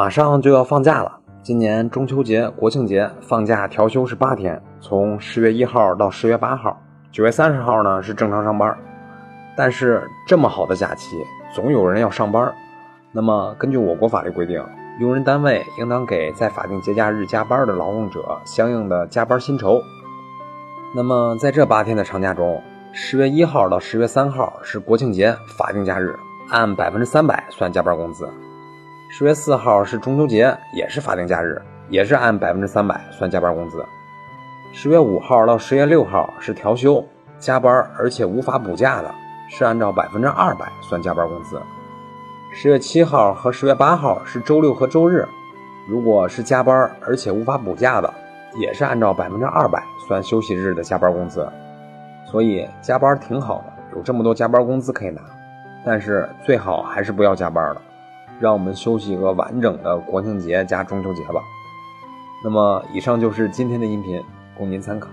马上就要放假了，今年中秋节、国庆节放假调休是八天，从十月一号到十月八号，九月三十号呢是正常上班。但是这么好的假期，总有人要上班。那么根据我国法律规定，用人单位应当给在法定节假日加班的劳动者相应的加班薪酬。那么在这八天的长假中，十月一号到十月三号是国庆节法定假日，按百分之三百算加班工资。十月四号是中秋节，也是法定假日，也是按百分之三百算加班工资。十月五号到十月六号是调休加班，而且无法补假的，是按照百分之二百算加班工资。十月七号和十月八号是周六和周日，如果是加班而且无法补假的，也是按照百分之二百算休息日的加班工资。所以加班挺好的，有这么多加班工资可以拿，但是最好还是不要加班了。让我们休息一个完整的国庆节加中秋节吧。那么，以上就是今天的音频，供您参考。